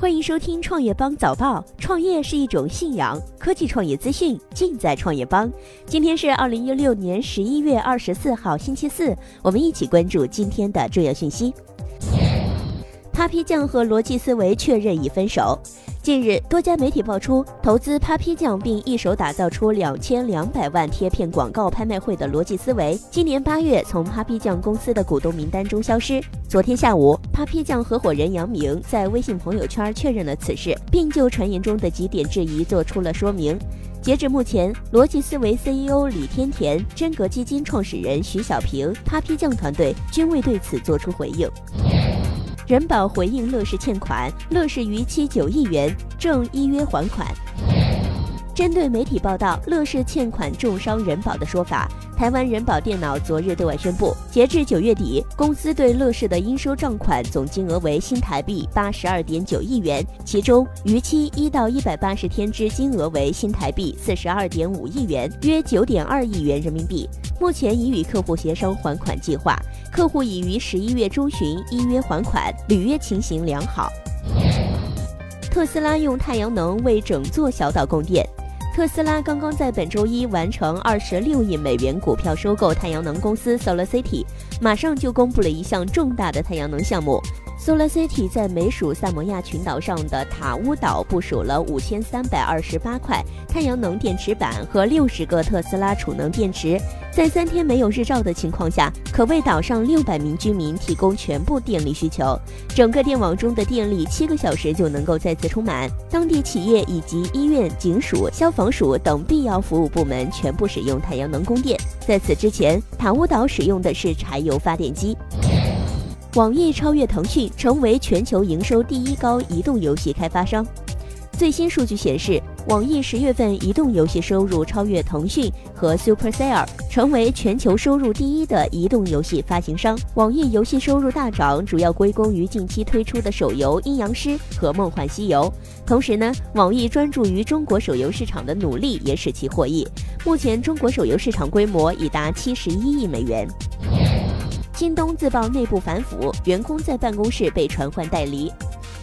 欢迎收听创业邦早报。创业是一种信仰，科技创业资讯尽在创业邦。今天是二零一六年十一月二十四号，星期四。我们一起关注今天的重要讯息。Papi 酱和逻辑思维确认已分手。近日，多家媒体爆出投资 Papi 酱并一手打造出两千两百万贴片广告拍卖会的逻辑思维，今年八月从 Papi 酱公司的股东名单中消失。昨天下午，Papi 酱合伙人杨明在微信朋友圈确认了此事，并就传言中的几点质疑做出了说明。截至目前，逻辑思维 CEO 李天田、真格基金创始人徐小平、Papi 酱团队均未对此作出回应。人保回应乐视欠款，乐视逾期九亿元，正依约还款。针对媒体报道乐视欠款重伤人保的说法，台湾人保电脑昨日对外宣布，截至九月底，公司对乐视的应收账款总金额为新台币八十二点九亿元，其中逾期一到一百八十天之金额为新台币四十二点五亿元，约九点二亿元人民币。目前已与客户协商还款计划，客户已于十一月中旬依约还款，履约情形良好。特斯拉用太阳能为整座小岛供电。特斯拉刚刚在本周一完成二十六亿美元股票收购太阳能公司 SolarCity，马上就公布了一项重大的太阳能项目。SolarCity 在美属萨摩亚群岛上的塔乌岛部署了五千三百二十八块太阳能电池板和六十个特斯拉储能电池，在三天没有日照的情况下，可为岛上六百名居民提供全部电力需求。整个电网中的电力七个小时就能够再次充满。当地企业以及医院、警署、消防署等必要服务部门全部使用太阳能供电。在此之前，塔乌岛使用的是柴油发电机。网易超越腾讯，成为全球营收第一高移动游戏开发商。最新数据显示，网易十月份移动游戏收入超越腾讯和 Supercell，成为全球收入第一的移动游戏发行商。网易游戏收入大涨，主要归功于近期推出的手游《阴阳师》和《梦幻西游》。同时呢，网易专注于中国手游市场的努力也使其获益。目前，中国手游市场规模已达七十一亿美元。京东自曝内部反腐，员工在办公室被传唤带离。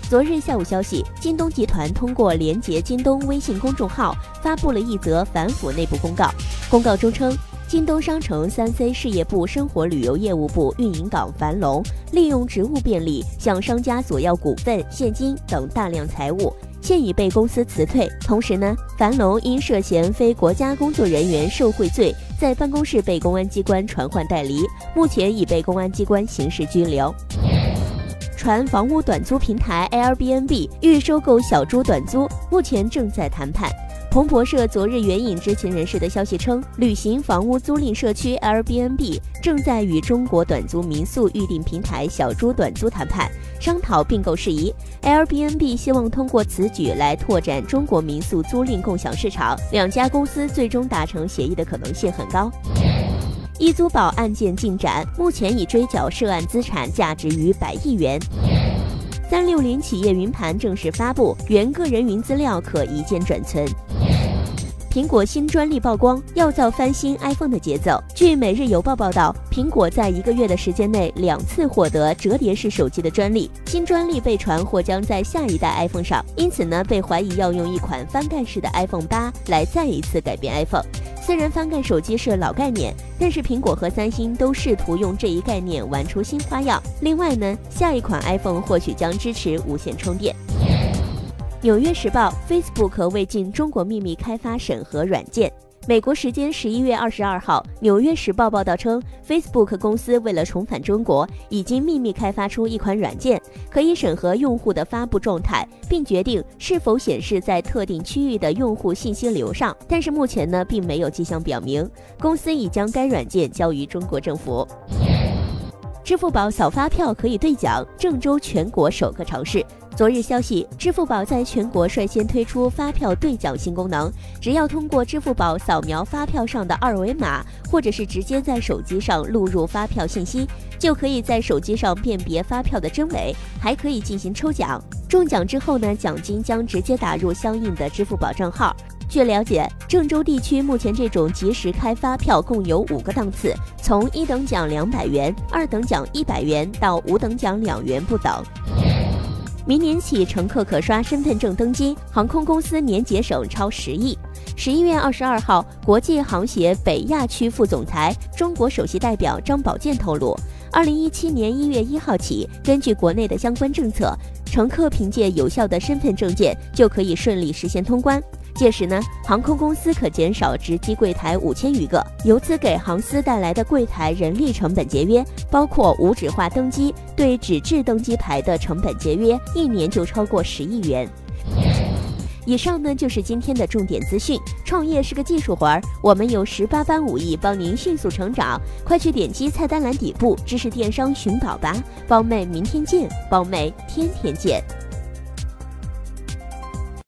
昨日下午消息，京东集团通过连接京东微信公众号发布了一则反腐内部公告。公告中称，京东商城三 C 事业部生活旅游业务部运营岗樊龙利用职务便利向商家索要股份、现金等大量财物，现已被公司辞退。同时呢，樊龙因涉嫌非国家工作人员受贿罪。在办公室被公安机关传唤带离，目前已被公安机关刑事拘留。传房屋短租平台 Airbnb 欲收购小猪短租，目前正在谈判。彭博社昨日援引知情人士的消息称，旅行房屋租赁社区 Airbnb 正在与中国短租民宿预订平台小猪短租谈判，商讨并购事宜。Airbnb 希望通过此举来拓展中国民宿租赁共享市场，两家公司最终达成协议的可能性很高。易租宝案件进展，目前已追缴涉案资产价值逾百亿元。三六零企业云盘正式发布，原个人云资料可一键转存。苹果新专利曝光，要造翻新 iPhone 的节奏。据《每日邮报》报道，苹果在一个月的时间内两次获得折叠式手机的专利，新专利被传或将在下一代 iPhone 上，因此呢，被怀疑要用一款翻盖式的 iPhone 八来再一次改变 iPhone。虽然翻盖手机是老概念，但是苹果和三星都试图用这一概念玩出新花样。另外呢，下一款 iPhone 或许将支持无线充电。纽约时报：Facebook 未尽中国秘密开发审核软件。美国时间十一月二十二号，纽约时报报道称，Facebook 公司为了重返中国，已经秘密开发出一款软件，可以审核用户的发布状态，并决定是否显示在特定区域的用户信息流上。但是目前呢，并没有迹象表明公司已将该软件交于中国政府。支付宝扫发票可以兑奖，郑州全国首个尝试。昨日消息，支付宝在全国率先推出发票兑奖新功能，只要通过支付宝扫描发票上的二维码，或者是直接在手机上录入发票信息，就可以在手机上辨别发票的真伪，还可以进行抽奖。中奖之后呢，奖金将直接打入相应的支付宝账号。据了解，郑州地区目前这种即时开发票共有五个档次，从一等奖两百元、二等奖一百元到五等奖两元不等。明年起，乘客可刷身份证登机，航空公司年节省超十亿。十一月二十二号，国际航协北亚区副总裁、中国首席代表张宝健透露，二零一七年一月一号起，根据国内的相关政策，乘客凭借有效的身份证件就可以顺利实现通关。届时呢，航空公司可减少值机柜台五千余个，由此给航司带来的柜台人力成本节约，包括无纸化登机对纸质登机牌的成本节约，一年就超过十亿元。以上呢就是今天的重点资讯。创业是个技术活儿，我们有十八般武艺帮您迅速成长，快去点击菜单栏底部知识电商寻宝吧。包妹，明天见！包妹，天天见！